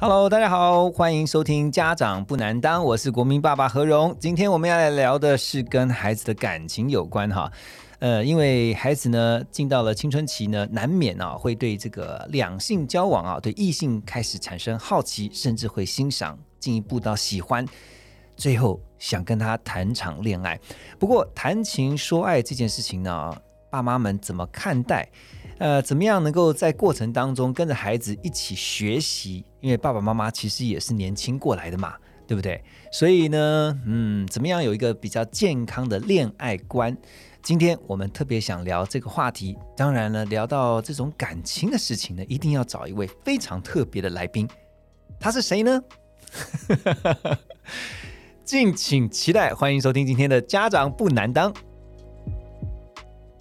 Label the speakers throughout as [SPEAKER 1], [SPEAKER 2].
[SPEAKER 1] Hello，大家好，欢迎收听《家长不难当》，我是国民爸爸何荣。今天我们要来聊的是跟孩子的感情有关哈。呃，因为孩子呢进到了青春期呢，难免啊会对这个两性交往啊，对异性开始产生好奇，甚至会欣赏，进一步到喜欢，最后想跟他谈场恋爱。不过谈情说爱这件事情呢，爸妈们怎么看待？呃，怎么样能够在过程当中跟着孩子一起学习？因为爸爸妈妈其实也是年轻过来的嘛，对不对？所以呢，嗯，怎么样有一个比较健康的恋爱观？今天我们特别想聊这个话题。当然了，聊到这种感情的事情呢，一定要找一位非常特别的来宾。他是谁呢？敬请期待，欢迎收听今天的家长不难当。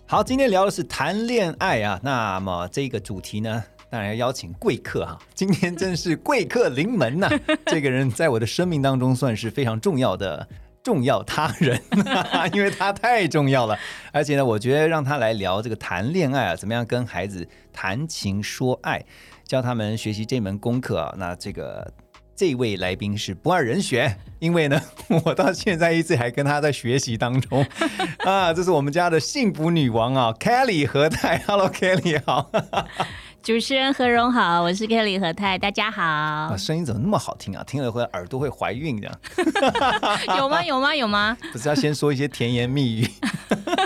[SPEAKER 1] 好，今天聊的是谈恋爱啊。那么这个主题呢，当然要邀请贵客哈。今天真是贵客临门呐！这个人在我的生命当中算是非常重要的。重要他人，因为他太重要了。而且呢，我觉得让他来聊这个谈恋爱啊，怎么样跟孩子谈情说爱，教他们学习这门功课啊。那这个这位来宾是不二人选，因为呢，我到现在一直还跟他在学习当中啊。这是我们家的幸福女王啊，Kelly 何太。Hello，Kelly 好。
[SPEAKER 2] 主持人何荣好，我是 Kelly 何泰，大家好。
[SPEAKER 1] 声音怎么那么好听啊？听了会耳朵会怀孕的。
[SPEAKER 2] 有吗？有吗？有吗？
[SPEAKER 1] 不是要先说一些甜言蜜语。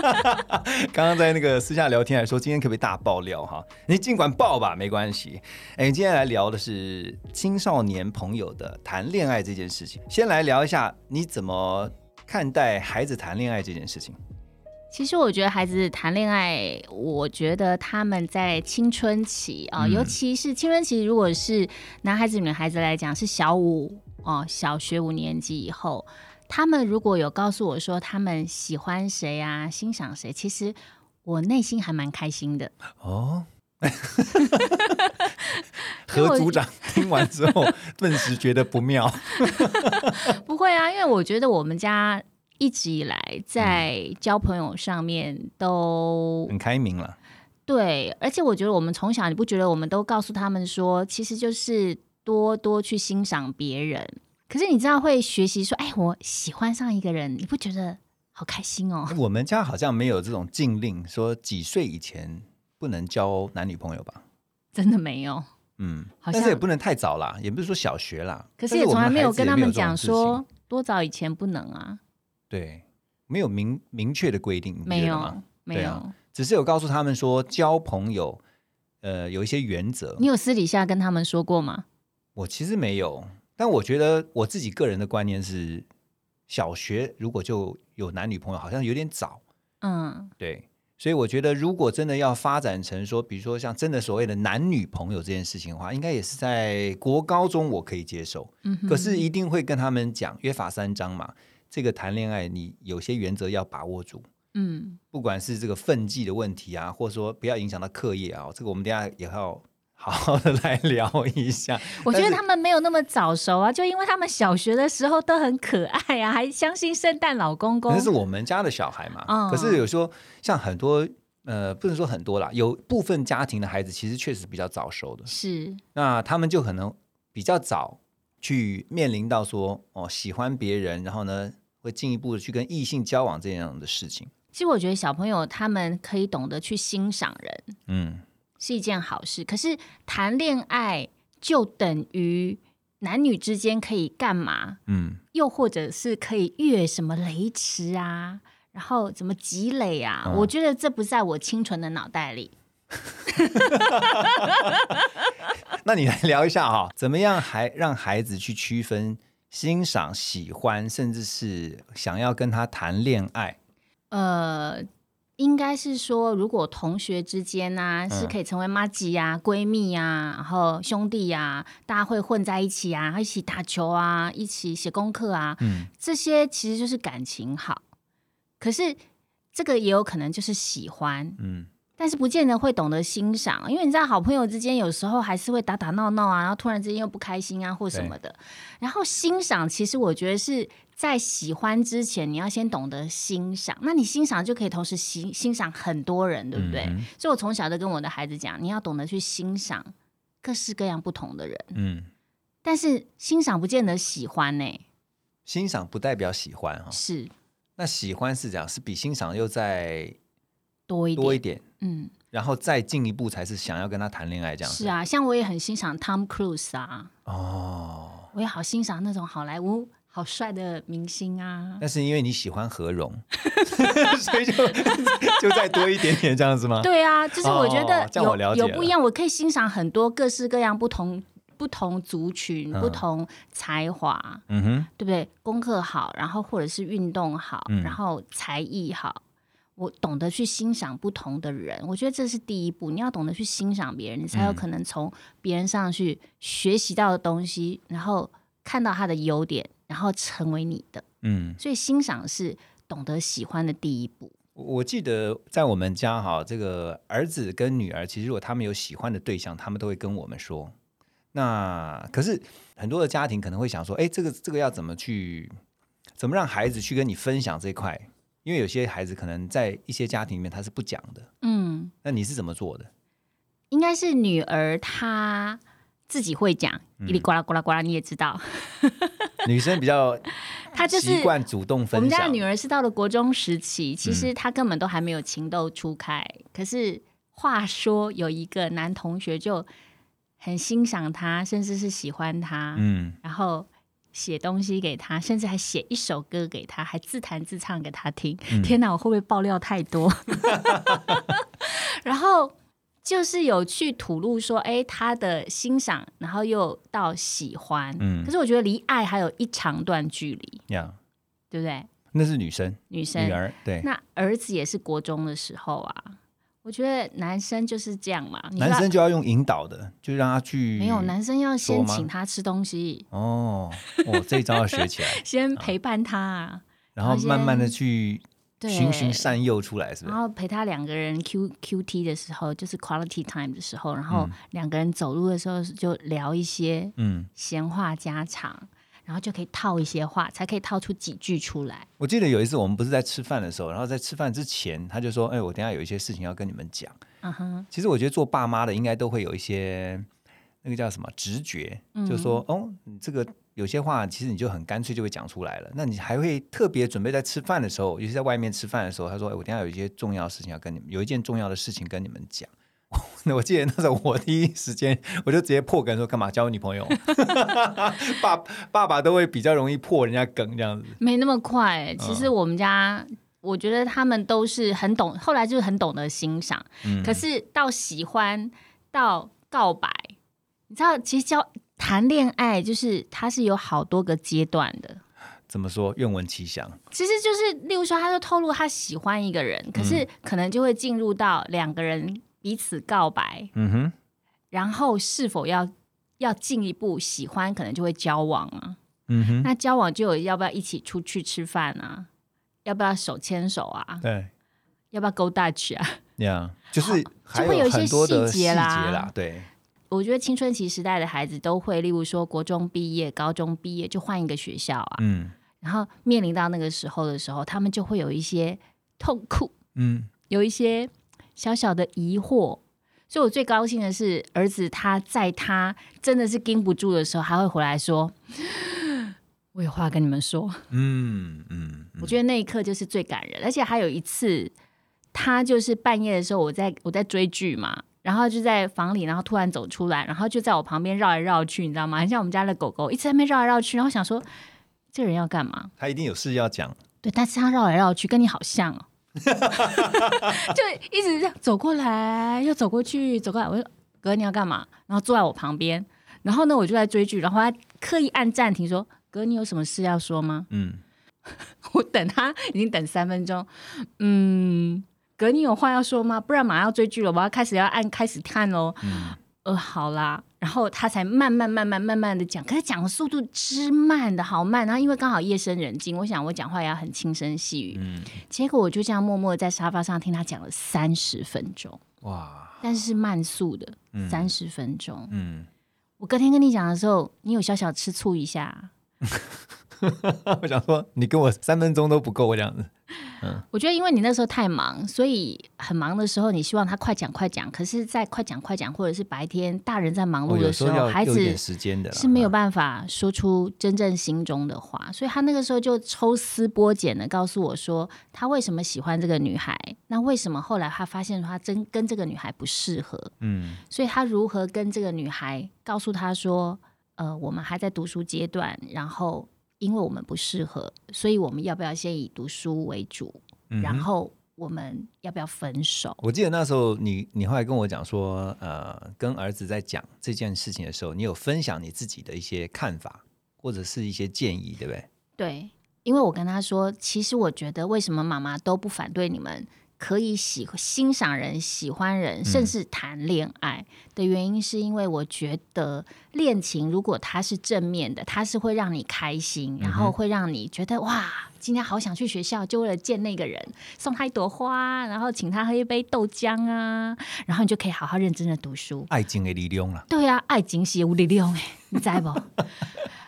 [SPEAKER 1] 刚刚在那个私下聊天还说，今天可不可以大爆料哈？你尽管爆吧，没关系。哎，今天来聊的是青少年朋友的谈恋爱这件事情。先来聊一下，你怎么看待孩子谈恋爱这件事情？
[SPEAKER 2] 其实我觉得孩子谈恋爱，我觉得他们在青春期啊，尤其是青春期，如果是男孩子、女孩子来讲，是小五哦，小学五年级以后，他们如果有告诉我说他们喜欢谁啊，欣赏谁，其实我内心还蛮开心的哦。
[SPEAKER 1] 何组长 听完之后，顿时觉得不妙。
[SPEAKER 2] 不会啊，因为我觉得我们家。一直以来在交朋友上面都
[SPEAKER 1] 很开明了，
[SPEAKER 2] 对，而且我觉得我们从小，你不觉得我们都告诉他们说，其实就是多多去欣赏别人。可是你知道会学习说，哎，我喜欢上一个人，你不觉得好开心哦？
[SPEAKER 1] 我们家好像没有这种禁令，说几岁以前不能交男女朋友吧？
[SPEAKER 2] 真的没有，
[SPEAKER 1] 嗯，但是也不能太早啦，也不是说小学啦。
[SPEAKER 2] 可是也从来没有跟他们讲说多早以前不能啊。
[SPEAKER 1] 对，没有明明确的规定，
[SPEAKER 2] 没有，没有，
[SPEAKER 1] 只是有告诉他们说交朋友，呃，有一些原则。
[SPEAKER 2] 你有私底下跟他们说过吗？
[SPEAKER 1] 我其实没有，但我觉得我自己个人的观念是，小学如果就有男女朋友，好像有点早。嗯，对，所以我觉得如果真的要发展成说，比如说像真的所谓的男女朋友这件事情的话，应该也是在国高中我可以接受。嗯，可是一定会跟他们讲约法三章嘛。这个谈恋爱，你有些原则要把握住，嗯，不管是这个分际的问题啊，或者说不要影响到课业啊，这个我们等下也要好好的 来聊一下。
[SPEAKER 2] 我觉得他们没有那么早熟啊，就因为他们小学的时候都很可爱啊，还相信圣诞老公公。
[SPEAKER 1] 那是我们家的小孩嘛，可是有说像很多呃，不能说很多啦，有部分家庭的孩子其实确实比较早熟的，
[SPEAKER 2] 是
[SPEAKER 1] 那他们就可能比较早去面临到说哦喜欢别人，然后呢。会进一步的去跟异性交往这样的事情。
[SPEAKER 2] 其实我觉得小朋友他们可以懂得去欣赏人，嗯，是一件好事。可是谈恋爱就等于男女之间可以干嘛？嗯，又或者是可以越什么雷池啊，然后怎么积累啊？我觉得这不在我清纯的脑袋里。
[SPEAKER 1] 那你来聊一下哈，怎么样还让孩子去区分？欣赏、喜欢，甚至是想要跟他谈恋爱。
[SPEAKER 2] 呃，应该是说，如果同学之间呢、是可以成为妈吉呀、闺蜜呀、然后兄弟呀、大家会混在一起啊，一起打球啊，一起写功课啊，
[SPEAKER 1] 嗯
[SPEAKER 2] 这些其实就是感情好。可是这个也有可能就是喜欢，
[SPEAKER 1] 嗯
[SPEAKER 2] 但是不见得会懂得欣赏，因为你知道，好朋友之间有时候还是会打打闹闹啊，然后突然之间又不开心啊，或什么的。然后欣赏，其实我觉得是在喜欢之前，你要先懂得欣赏。那你欣赏就可以同时欣欣赏很多人，对不对？
[SPEAKER 1] 嗯
[SPEAKER 2] 所以我从小就跟我的孩子讲，你要懂得去欣赏各式各样不同的人，
[SPEAKER 1] 嗯，
[SPEAKER 2] 但是欣赏不见得喜欢呢、
[SPEAKER 1] 欣赏不代表喜欢哈，
[SPEAKER 2] 是
[SPEAKER 1] 那喜欢是这样，是比欣赏又再
[SPEAKER 2] 多一点，
[SPEAKER 1] 多一点，
[SPEAKER 2] 嗯，
[SPEAKER 1] 然后再进一步才是想要跟他谈恋爱这样子。
[SPEAKER 2] 是啊，像我也很欣赏 Tom Cruise 啊，
[SPEAKER 1] 哦，
[SPEAKER 2] 我也好欣赏那种好莱坞好帅的明星啊。
[SPEAKER 1] 那是因为你喜欢何荣，所以就 就再多一点点这样子吗？
[SPEAKER 2] 对啊，就是我觉得有、
[SPEAKER 1] 了解了。
[SPEAKER 2] 有不一样，我可以欣赏很多各式各样不同不同族群、
[SPEAKER 1] 嗯。
[SPEAKER 2] 不同才华，
[SPEAKER 1] 嗯哼，
[SPEAKER 2] 对不对？功课好，然后或者是运动好，
[SPEAKER 1] 嗯。
[SPEAKER 2] 然后才艺好。我懂得去欣赏不同的人，我觉得这是第一步。你要懂得去欣赏别人，你才有
[SPEAKER 1] 嗯
[SPEAKER 2] 可能从别人上去学习到的东西，然后看到他的优点，然后成为你的。
[SPEAKER 1] 嗯，
[SPEAKER 2] 所以欣赏是懂得喜欢的第一步。
[SPEAKER 1] 我我记得在我们家哈，这个儿子跟女儿，其实如果他们有喜欢的对象，他们都会跟我们说。那可是很多的家庭可能会想说，哎，这个这个要怎么去，怎么让孩子去跟你分享这一块？因为有些孩子可能在一些家庭里面他是不讲的，
[SPEAKER 2] 嗯，
[SPEAKER 1] 那你是怎么做的？
[SPEAKER 2] 应该是女儿她自己会讲，
[SPEAKER 1] 嗯
[SPEAKER 2] 叽里呱啦呱啦呱啦，你也知道，
[SPEAKER 1] 女生比较
[SPEAKER 2] 她就是
[SPEAKER 1] 习惯主动分享。
[SPEAKER 2] 我们家女儿是到了国中时期，其
[SPEAKER 1] 嗯
[SPEAKER 2] 实她根本都还没有情窦初开。可是话说有一个男同学就很欣赏她，甚至是喜欢她，
[SPEAKER 1] 嗯，
[SPEAKER 2] 然后写东西给他，甚至还写一首歌给他，还自弹自唱给他听。
[SPEAKER 1] 嗯
[SPEAKER 2] 天哪，我会不会爆料太多？然后就是有去吐露说，哎，他的欣赏，然后又到喜欢。
[SPEAKER 1] 嗯
[SPEAKER 2] 可是我觉得离爱还有一长段距离，
[SPEAKER 1] 呀，
[SPEAKER 2] 对不对？
[SPEAKER 1] 那是女生，
[SPEAKER 2] 女生，
[SPEAKER 1] 女儿对，
[SPEAKER 2] 那儿子也是国中的时候啊。我觉得男生就是这样嘛，
[SPEAKER 1] 男生就要用引导的，就让他去
[SPEAKER 2] 没有男生要先请他吃东西，
[SPEAKER 1] 哦，哦，这一招要学起来，
[SPEAKER 2] 先陪伴他啊，
[SPEAKER 1] 然后慢慢的去循循善诱出来，是不是？
[SPEAKER 2] 然后陪他两个人 Q Q T 的时候，就是 quality time 的时候，然后
[SPEAKER 1] 嗯。
[SPEAKER 2] 两个人走路的时候就聊一些
[SPEAKER 1] 嗯，
[SPEAKER 2] 闲话家常，然后就可以套一些话，才可以套出几句出来。
[SPEAKER 1] 我记得有一次我们不是在吃饭的时候，然后在吃饭之前，他就说：“哎，我等下有一些事情要跟你们讲。
[SPEAKER 2] 嗯哼，”
[SPEAKER 1] 其实我觉得做爸妈的应该都会有一些那个叫什么直觉，
[SPEAKER 2] 嗯
[SPEAKER 1] 就说：“哦，你这个有些话其实你就很干脆就会讲出来了。”那你还会特别准备在吃饭的时候，尤其在外面吃饭的时候，他说：“哎，我等下有一些重要的事情要跟你们，有一件重要的事情跟你们讲。”那我记得那时候我第一时间我就直接破梗说干嘛交女朋友？爸爸爸都会比较容易破人家梗这样子。
[SPEAKER 2] 没那么快。其
[SPEAKER 1] 嗯
[SPEAKER 2] 实我们家，我觉得他们都是很懂，后来就是很懂得欣赏。
[SPEAKER 1] 嗯
[SPEAKER 2] 可是到喜欢到告白，你知道，其实交谈恋爱就是它是有好多个阶段的。
[SPEAKER 1] 怎么说？愿闻其详。
[SPEAKER 2] 其实就是，例如说，他就透露他喜欢一个人，可
[SPEAKER 1] 嗯
[SPEAKER 2] 是可能就会进入到两个人彼此告白，
[SPEAKER 1] 嗯哼，
[SPEAKER 2] 然后是否要要进一步喜欢，可能就会交往啊。
[SPEAKER 1] 嗯哼，
[SPEAKER 2] 那交往就有要不要一起出去吃饭啊？要不要手牵手啊？
[SPEAKER 1] 对，
[SPEAKER 2] 要不要 go Dutch 啊？
[SPEAKER 1] 呀，就是
[SPEAKER 2] 就会有一些细
[SPEAKER 1] 细节
[SPEAKER 2] 啦。
[SPEAKER 1] 对，
[SPEAKER 2] 我觉得青春期时代的孩子都会，例如说国中毕业、高中毕业就换一个学校啊，
[SPEAKER 1] 嗯
[SPEAKER 2] 然后面临到那个时候的时候，他们就会有一些痛苦，
[SPEAKER 1] 嗯
[SPEAKER 2] 有一些小小的疑惑。所以我最高兴的是，儿子他在他真的是盯不住的时候，还会回来说：“我有话跟你们说。
[SPEAKER 1] 嗯嗯，
[SPEAKER 2] 我觉得那一刻就是最感人，而且还有一次，他就是半夜的时候，我在我在追剧嘛，然后就在房里，然后突然走出来，然后就在我旁边绕来绕去，你知道吗？很像我们家的狗狗一直在那边绕来绕去，然后想说这人要干嘛？
[SPEAKER 1] 他一定有事要讲。
[SPEAKER 2] 对，但是他绕来绕去，跟你好像哦，就一直这样走过来，又走过去，走过来。我说哥，你要干嘛？然后坐在我旁边，然后呢，我就在追剧，然后他刻意按暂停说：“哥，你有什么事要说吗？”
[SPEAKER 1] 嗯，
[SPEAKER 2] 我等他已经等三分钟，嗯，哥，你有话要说吗？不然马上要追剧了，我要开始要按开始看喽。呃，好啦，然后他才慢慢慢慢慢慢的讲，可是讲的速度之慢的好慢，然后因为刚好夜深人静，我想我讲话也要很轻声细语，嗯，结果我就这样默默在沙发上听他讲了三十分钟，哇，但是是慢速的三十分钟，嗯，我隔天跟你讲的时候，你有小小吃醋一下，
[SPEAKER 1] 我想说你跟我三分钟都不够这样子。
[SPEAKER 2] 我觉得因为你那时候太忙，所以很忙的时候，你希望他快讲快讲。可是，在快讲快讲，或者是白天大人在忙碌的时候，孩子是没有办法说出真正心中的话。所以他那个时候就抽丝剥茧的告诉我说，他为什么喜欢这个女孩？那为什么后来他发现他真跟这个女孩不适合？嗯，所以他如何跟这个女孩告诉他说，呃，我们还在读书阶段，然后。因为我们不适合，所以我们要不要先以读书为主？然后我们要不要分手？
[SPEAKER 1] 我记得那时候你你后来跟我讲说，呃，跟儿子在讲这件事情的时候，你有分享你自己的一些看法或者是一些建议，对不对？
[SPEAKER 2] 对，因为我跟他说，其实我觉得为什么妈妈都不反对你们。可以喜欣赏人、喜欢人，甚至谈恋爱的原因，是因为我觉得恋情如果它是正面的，它是会让你开心，然后会让你觉得哇，今天好想去学校，就为了见那个人，送他一朵花，然后请他喝一杯豆浆啊，然后你就可以好好认真的读书。
[SPEAKER 1] 爱情的力量了。
[SPEAKER 2] 对啊，爱情是有力量哎，你在不？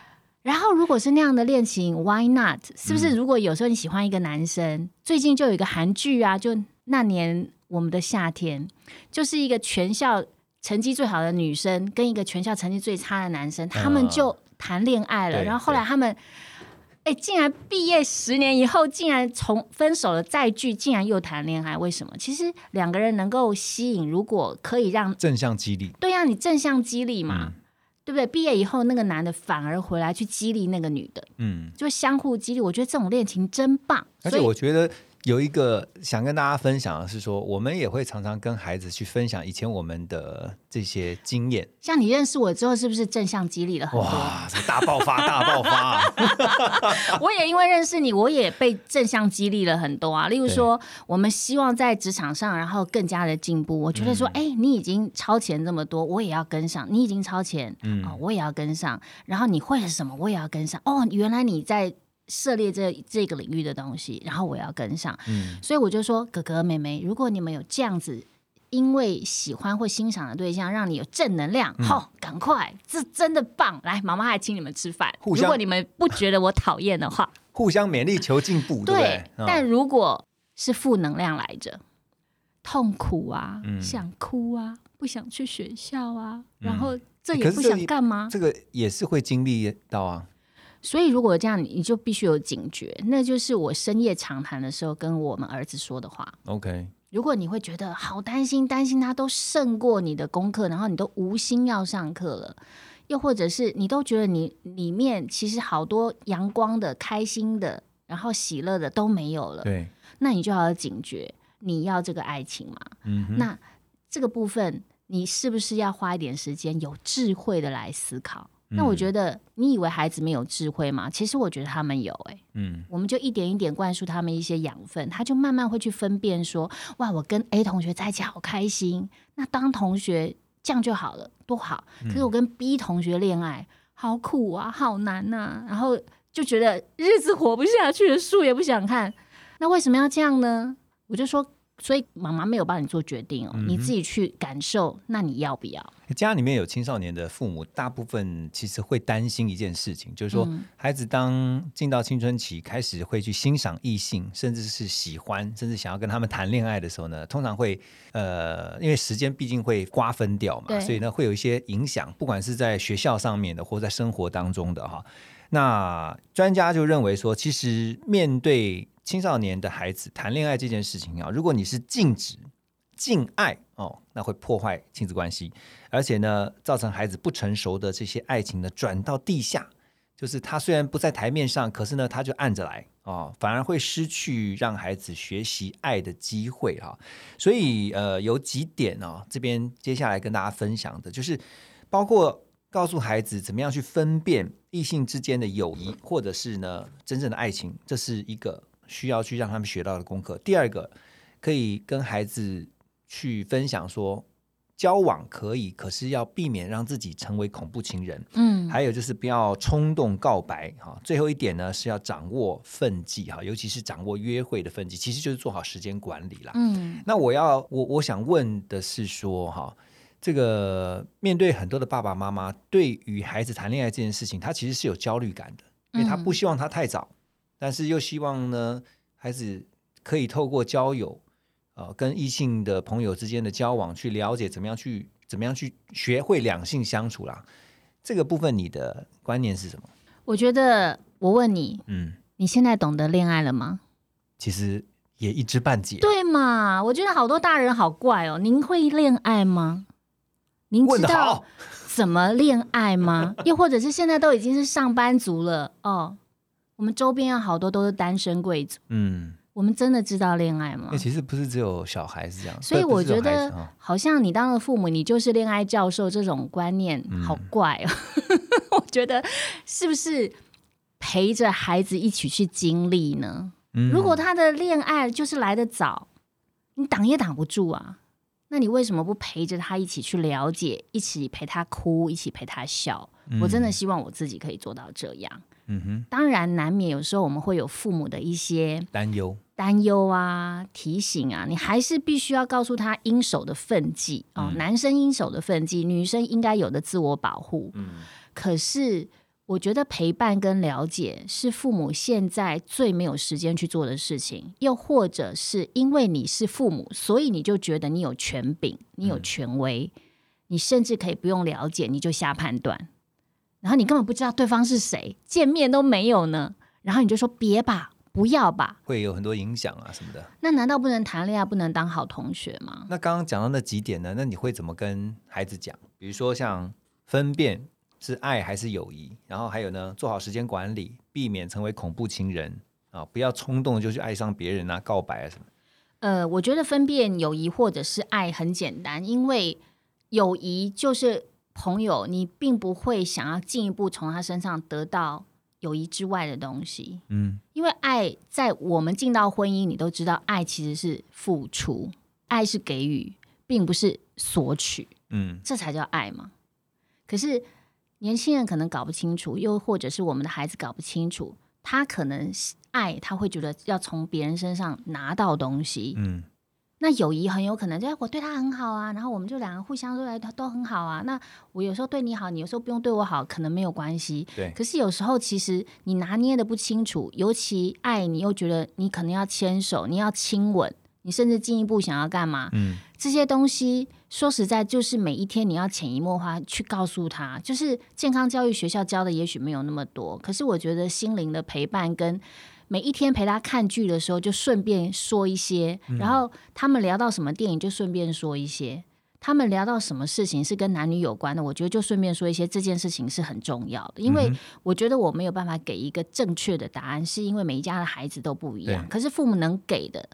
[SPEAKER 2] 然后，如果是那样的恋情，Why not？是不是？如果有时候你喜欢一个男生，最近就有一个韩剧啊，就那年我们的夏天，就是一个全校成绩最好的女生跟一个全校成绩最差的男生，他们就谈恋爱了。然后后来他们，哎，竟然毕业十年以后，竟然从分手了再聚，竟然又谈恋爱，为什么？其实两个人能够吸引，如果可以让
[SPEAKER 1] 正向激励，
[SPEAKER 2] 对呀，你正向激励嘛。对不对？毕业以后，那个男的反而回来去激励那个女的，嗯，就相互激励。我觉得这种恋情真棒。
[SPEAKER 1] 而且我觉得。有一个想跟大家分享的是说，我们也会常常跟孩子去分享以前我们的这些经验。
[SPEAKER 2] 像你认识我之后，是不是正向激励了很多？
[SPEAKER 1] 哇，大爆发，大爆发！
[SPEAKER 2] 我也因为认识你，我也被正向激励了很多啊。例如说，我们希望在职场上，然后更加的进步。我觉得说，哎，你已经超前这么多，我也要跟上。你已经超前，嗯，我也要跟上。然后你会了什么，我也要跟上。哦，原来你在。涉猎这这个领域的东西，然后我要跟上，嗯，所以我就说哥哥妹妹，如果你们有这样子，因为喜欢或欣赏的对象，让你有正能量，好，赶快，这真的棒！来，妈妈还请你们吃饭。如果你们不觉得我讨厌的话，
[SPEAKER 1] 互相勉励求进步，对。
[SPEAKER 2] 但如果是负能量来着，痛苦啊，想哭啊，不想去学校啊，然后这也不想干嘛，
[SPEAKER 1] 这个也是会经历到啊。
[SPEAKER 2] 所以，如果这样，你就必须有警觉。那就是我深夜长谈的时候跟我们儿子说的话。
[SPEAKER 1] OK，
[SPEAKER 2] 如果你会觉得好担心，担心他都胜过你的功课，然后你都无心要上课了，又或者是你都觉得你里面其实好多阳光的、开心的，然后喜乐的都没有了。
[SPEAKER 1] 对，
[SPEAKER 2] 那你就要警觉，你要这个爱情嘛？嗯，那这个部分，你是不是要花一点时间，有智慧的来思考？那我觉得，你以为孩子没有智慧吗？其实我觉得他们有，哎，嗯，我们就一点一点灌输他们一些养分，他就慢慢会去分辨说，哇，我跟 A 同学在一起好开心，那当同学这样就好了，多好。可是我跟 B 同学恋爱，好苦啊，好难呐，然后就觉得日子活不下去了，书也不想看，那为什么要这样呢？我就说。所以妈妈没有帮你做决定哦，你自己去感受。那你要不要？
[SPEAKER 1] 家里面有青少年的父母，大部分其实会担心一件事情，就是说孩子当进到青春期，开始会去欣赏异性，甚至是喜欢，甚至想要跟他们谈恋爱的时候呢，通常会呃，因为时间毕竟会瓜分掉嘛，所以呢会有一些影响，不管是在学校上面的，或在生活当中的哈。那专家就认为说，其实面对。青少年的孩子谈恋爱这件事情啊，如果你是禁止、禁爱哦，那会破坏亲子关系，而且呢，造成孩子不成熟的这些爱情呢转到地下，就是他虽然不在台面上，可是呢，他就按着来哦，反而会失去让孩子学习爱的机会哈。所以呃，有几点哦，这边接下来跟大家分享的就是，包括告诉孩子怎么样去分辨异性之间的友谊，或者是呢真正的爱情，这是一个。需要去让他们学到的功课。第二个，可以跟孩子去分享说，交往可以，可是要避免让自己成为恐怖情人。
[SPEAKER 2] 嗯，
[SPEAKER 1] 还有就是不要冲动告白哈。最后一点呢是要掌握分际哈，尤其是掌握约会的分际，其实就是做好时间管理啦。
[SPEAKER 2] 嗯
[SPEAKER 1] 那我要我我想问的是说哈，这个面对很多的爸爸妈妈，对于孩子谈恋爱这件事情，他其实是有焦虑感的，因为他
[SPEAKER 2] 嗯
[SPEAKER 1] 不希望他太早，但是又希望呢孩子可以透过交友，呃，跟异性的朋友之间的交往，去了解怎么样去怎么样去学会两性相处啦。这个部分你的观念是什么？
[SPEAKER 2] 我觉得我问你，
[SPEAKER 1] 嗯，
[SPEAKER 2] 你现在懂得恋爱了吗？
[SPEAKER 1] 其实也一知半解。
[SPEAKER 2] 对嘛？我觉得好多大人好怪哦。您会恋爱吗？您知道，怎么恋爱吗？又或者是现在都已经是上班族了哦，我们周边有好多都是单身贵族，
[SPEAKER 1] 嗯，
[SPEAKER 2] 我们真的知道恋爱吗
[SPEAKER 1] 那？其实不是只有小孩是这样，
[SPEAKER 2] 所以我觉得好像你当了父母，你就是恋爱教授这种观念，
[SPEAKER 1] 嗯
[SPEAKER 2] 好怪哦。我觉得是不是陪着孩子一起去经历呢？
[SPEAKER 1] 嗯
[SPEAKER 2] 如果他的恋爱就是来得早，你挡也挡不住啊。那你为什么不陪着他一起去了解，一起陪他哭，一起陪他笑？我真的希望我自己可以做到这样。
[SPEAKER 1] 嗯哼
[SPEAKER 2] 当然，难免有时候我们会有父母的一些
[SPEAKER 1] 担忧，
[SPEAKER 2] 担忧啊、提醒啊，你还是必须要告诉他应守的分际哦。
[SPEAKER 1] 嗯
[SPEAKER 2] 男生应守的分际，女生应该有的自我保护。
[SPEAKER 1] 嗯
[SPEAKER 2] 可是，我觉得陪伴跟了解是父母现在最没有时间去做的事情，又或者是因为你是父母，所以你就觉得你有权柄，你有权威，你甚至可以不用了解你就瞎判断，然后你根本不知道对方是谁，见面都没有呢，然后你就说别吧，不要吧，
[SPEAKER 1] 会有很多影响啊什么的。
[SPEAKER 2] 那难道不能谈恋爱，不能当好同学吗？
[SPEAKER 1] 那刚刚讲到那几点呢？那你会怎么跟孩子讲？比如说像分辨是爱还是友谊，然后还有呢，做好时间管理，避免成为恐怖情人啊，不要冲动就去爱上别人啊，告白啊什么。
[SPEAKER 2] 呃，我觉得分辨友谊或者是爱很简单，因为友谊就是朋友，你并不会想要进一步从他身上得到友谊之外的东西。
[SPEAKER 1] 嗯
[SPEAKER 2] 因为爱在我们进到婚姻，你都知道，爱其实是付出，爱是给予，并不是索取，
[SPEAKER 1] 嗯
[SPEAKER 2] 这才叫爱嘛。可是年轻人可能搞不清楚，又或者是我们的孩子搞不清楚，他可能爱，他会觉得要从别人身上拿到东西。
[SPEAKER 1] 嗯
[SPEAKER 2] 那友谊很有可能，就我对他很好啊，然后我们就两个互相都来都很好啊。那我有时候对你好，你有时候不用对我好，可能没有关系。
[SPEAKER 1] 对，
[SPEAKER 2] 可是有时候其实你拿捏的不清楚，尤其爱你又觉得你可能要牵手，你要亲吻，你甚至进一步想要干嘛？
[SPEAKER 1] 嗯
[SPEAKER 2] 这些东西说实在，就是每一天你要潜移默化去告诉他，就是健康教育学校教的也许没有那么多，可是我觉得心灵的陪伴跟每一天陪他看剧的时候，就顺便说一些，然后他们聊到什么电影就顺便说一些。他们聊到什么事情是跟男女有关的，我觉得就顺便说一些，这件事情是很重要的，因为我觉得我没有办法给一个正确的答案，是因为每一家的孩子都不一样。可是父母能给的，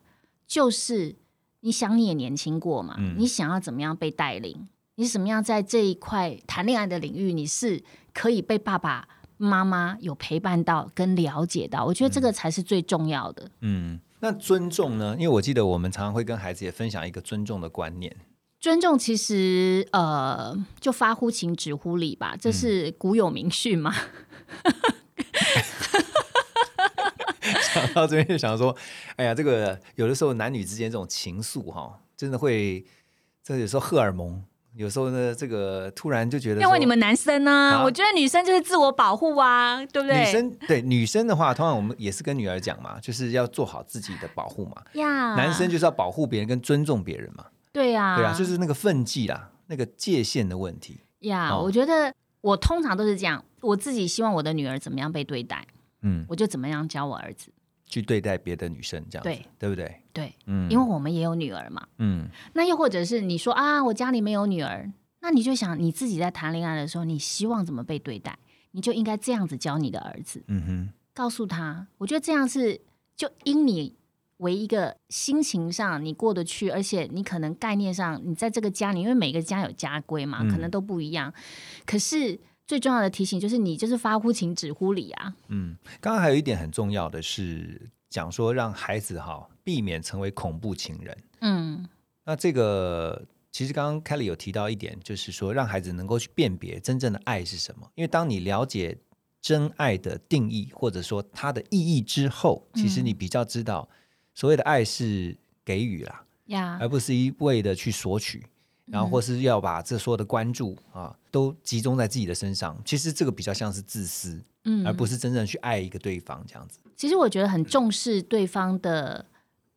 [SPEAKER 2] 就是你想你也年轻过嘛，
[SPEAKER 1] 嗯
[SPEAKER 2] 你想要怎么样被带领？你怎么样在这一块谈恋爱的领域，你是可以被爸爸妈妈有陪伴到跟了解到？我觉得这个才是最重要的。
[SPEAKER 1] 嗯。那尊重呢？因为我记得我们常常会跟孩子也分享一个尊重的观念。
[SPEAKER 2] 尊重其实呃，就发乎情，止乎礼吧，这是古有名训嘛。
[SPEAKER 1] 讲 到这边就想说，哎呀，这个有的时候男女之间这种情愫哈，真的会，这有时候荷尔蒙，有时候呢，这个突然就觉得说，
[SPEAKER 2] 要问你们男生呢、
[SPEAKER 1] 啊
[SPEAKER 2] 我觉得女生就是自我保护啊，对不对？
[SPEAKER 1] 女生对女生的话，通常我们也是跟女儿讲嘛，就是要做好自己的保护嘛。
[SPEAKER 2] 呀，
[SPEAKER 1] 男生就是要保护别人跟尊重别人嘛，
[SPEAKER 2] 对啊，
[SPEAKER 1] 对啊，就是那个分际啦，那个界限的问题。
[SPEAKER 2] 呀
[SPEAKER 1] 哦
[SPEAKER 2] 我觉得我通常都是这样，我自己希望我的女儿怎么样被对待，
[SPEAKER 1] 嗯，
[SPEAKER 2] 我就怎么样教我儿子。
[SPEAKER 1] 去对待别的女生这样子，
[SPEAKER 2] 对。
[SPEAKER 1] 对不对？
[SPEAKER 2] 对，
[SPEAKER 1] 嗯，
[SPEAKER 2] 因为我们也有女儿嘛。
[SPEAKER 1] 嗯。
[SPEAKER 2] 那又或者是你说啊，我家里没有女儿，那你就想你自己在谈恋爱的时候，你希望怎么被对待，你就应该这样子教你的儿子，
[SPEAKER 1] 嗯哼，
[SPEAKER 2] 告诉他，我觉得这样是就因你为一个心情上你过得去，而且你可能概念上你在这个家里，因为每个家有家规嘛，
[SPEAKER 1] 嗯。
[SPEAKER 2] 可能都不一样。可是最重要的提醒就是，你就是发乎情止乎礼啊。
[SPEAKER 1] 嗯，刚刚还有一点很重要的是，讲说让孩子哈避免成为恐怖情人。
[SPEAKER 2] 嗯
[SPEAKER 1] 那这个其实刚刚 Kelly 有提到一点，就是说让孩子能够去辨别真正的爱是什么。因为当你了解真爱的定义，或者说它的意义之后，其实你比较知道所谓的爱是给予啦，
[SPEAKER 2] 呀
[SPEAKER 1] 而不是一味的去索取。然后，或是要把这所有的关注啊，都集中在自己的身上。其实这个比较像是自私，
[SPEAKER 2] 嗯
[SPEAKER 1] 而不是真正去爱一个对方这样子。
[SPEAKER 2] 其实我觉得很重视对方的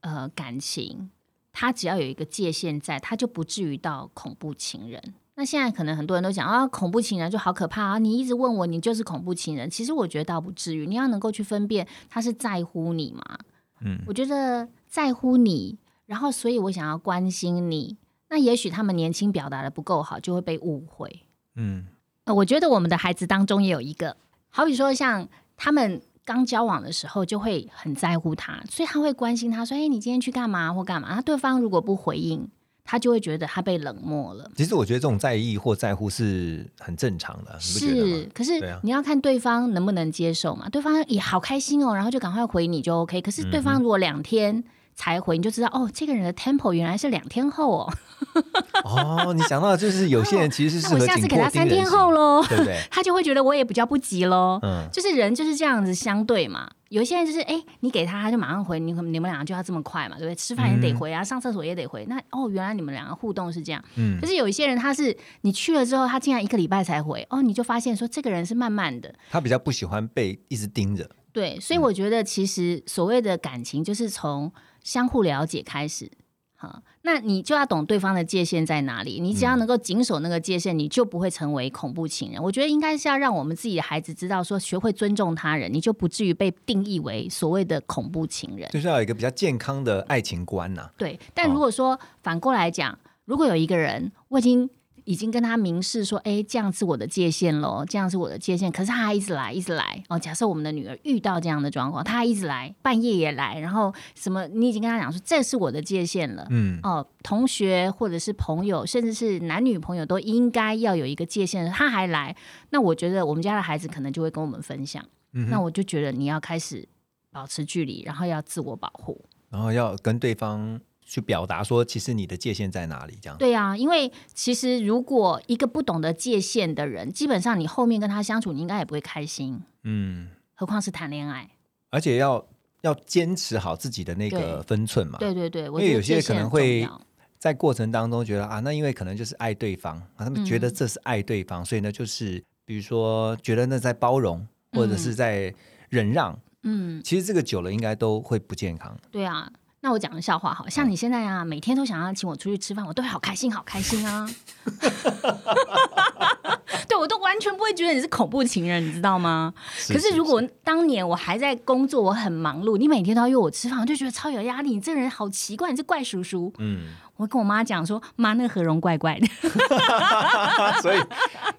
[SPEAKER 2] 呃感情，他只要有一个界限在，他就不至于到恐怖情人。那现在可能很多人都讲啊，恐怖情人就好可怕啊！你一直问我，你就是恐怖情人。其实我觉得倒不至于，你要能够去分辨他是在乎你嘛。
[SPEAKER 1] 嗯，
[SPEAKER 2] 我觉得在乎你，然后所以我想要关心你。那也许他们年轻表达的不够好，就会被误会。
[SPEAKER 1] 嗯
[SPEAKER 2] 呃，我觉得我们的孩子当中也有一个，好比说像他们刚交往的时候，就会很在乎他，所以他会关心他说：“哎，你今天去干嘛或干嘛？”那对方如果不回应，他就会觉得他被冷漠了。
[SPEAKER 1] 其实我觉得这种在意或在乎是很正常的，
[SPEAKER 2] 是可是你要看对方能不能接受嘛。对方也好开心哦，然后就赶快回你就 OK。可是对
[SPEAKER 1] 嗯
[SPEAKER 2] 方如果两天才回，你就知道哦，这个人的 tempo 原来是两天后哦。
[SPEAKER 1] 哦，你想到就是有些人其实是
[SPEAKER 2] 我下次给他三天后喽，
[SPEAKER 1] 对不对？
[SPEAKER 2] 他就会觉得我也比较不急喽。
[SPEAKER 1] 嗯，
[SPEAKER 2] 就是人就是这样子相对嘛。有一些人就是哎、你给他他就马上回，你你们两个就要这么快嘛，对不对？吃饭也得回啊，上厕所也得回。那哦，原来你们两个互动是这样。
[SPEAKER 1] 嗯
[SPEAKER 2] 可是有一些人他是你去了之后，他竟然一个礼拜才回，哦，你就发现说这个人是慢慢的。
[SPEAKER 1] 他比较不喜欢被一直盯着。
[SPEAKER 2] 对，所以我觉得其实所谓的感情就是从相互了解开始。好，那你就要懂对方的界限在哪里。你只要能够谨守那个界限，你就不会成为恐怖情人。我觉得应该是要让我们自己的孩子知道，说学会尊重他人，你就不至于被定义为所谓的恐怖情人。
[SPEAKER 1] 就是要有一个比较健康的爱情观呐、
[SPEAKER 2] 对，但如果说反过来讲，如果有一个人，我已经已经跟他明示说，哎，这样是我的界限喽，这样是我的界限，可是他还一直来，一直来哦。假设我们的女儿遇到这样的状况，他还一直来，半夜也来，然后什么，你已经跟他讲说这是我的界限了。
[SPEAKER 1] 嗯，
[SPEAKER 2] 哦，同学或者是朋友，甚至是男女朋友，都应该要有一个界限。他还来，那我觉得我们家的孩子可能就会跟我们分享。
[SPEAKER 1] 嗯
[SPEAKER 2] 那我就觉得你要开始保持距离，然后要自我保护。
[SPEAKER 1] 然后要跟对方去表达说，其实你的界限在哪里，这样。
[SPEAKER 2] 对啊、因为其实如果一个不懂得界限的人，基本上你后面跟他相处，你应该也不会开心，
[SPEAKER 1] 嗯，
[SPEAKER 2] 何况是谈恋爱。
[SPEAKER 1] 而且要要坚持好自己的那个分寸嘛。
[SPEAKER 2] 对对对，
[SPEAKER 1] 因为有些可能会在过程当中觉得啊，那因为可能就是爱对方，啊，他们觉得
[SPEAKER 2] 嗯
[SPEAKER 1] 这是爱对方，所以呢，就是比如说觉得那在包容或者是在忍让，
[SPEAKER 2] 嗯，
[SPEAKER 1] 其实这个久了应该都会不健康。
[SPEAKER 2] 对啊。那我讲个笑话，好像你现在啊，每天都想要请我出去吃饭，我都会好开心，好开心啊！对我都完全不会觉得你是恐怖情人，你知道吗？可是如果当年我还在工作，我很忙碌，你每天都要约我吃饭，我就觉得超有压力。你这人好奇怪，你是怪叔叔。
[SPEAKER 1] 嗯，
[SPEAKER 2] 我跟我妈讲说，妈，那个何荣怪怪的。
[SPEAKER 1] 所以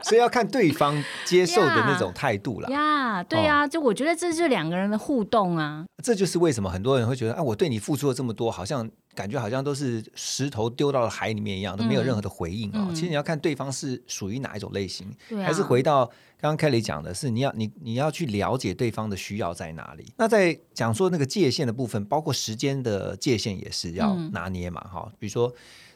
[SPEAKER 1] 所以要看对方接受的那种态度啦。
[SPEAKER 2] 呀对呀、就我觉得这就是两个人的互动啊。
[SPEAKER 1] 这就是为什么很多人会觉得，啊，我对你付出了这么多，好像感觉好像都是石头丢到了海里面一样，都没有任何的回应哦。
[SPEAKER 2] 嗯。
[SPEAKER 1] 其实你要看对方是属于哪一种类型，还是回到刚刚 Kelly 讲的是，你要你你要去了解对方的需要在哪里。那在讲说那个界限的部分，包括时间的界限也是要
[SPEAKER 2] 嗯。
[SPEAKER 1] 拿捏嘛，哈、比如说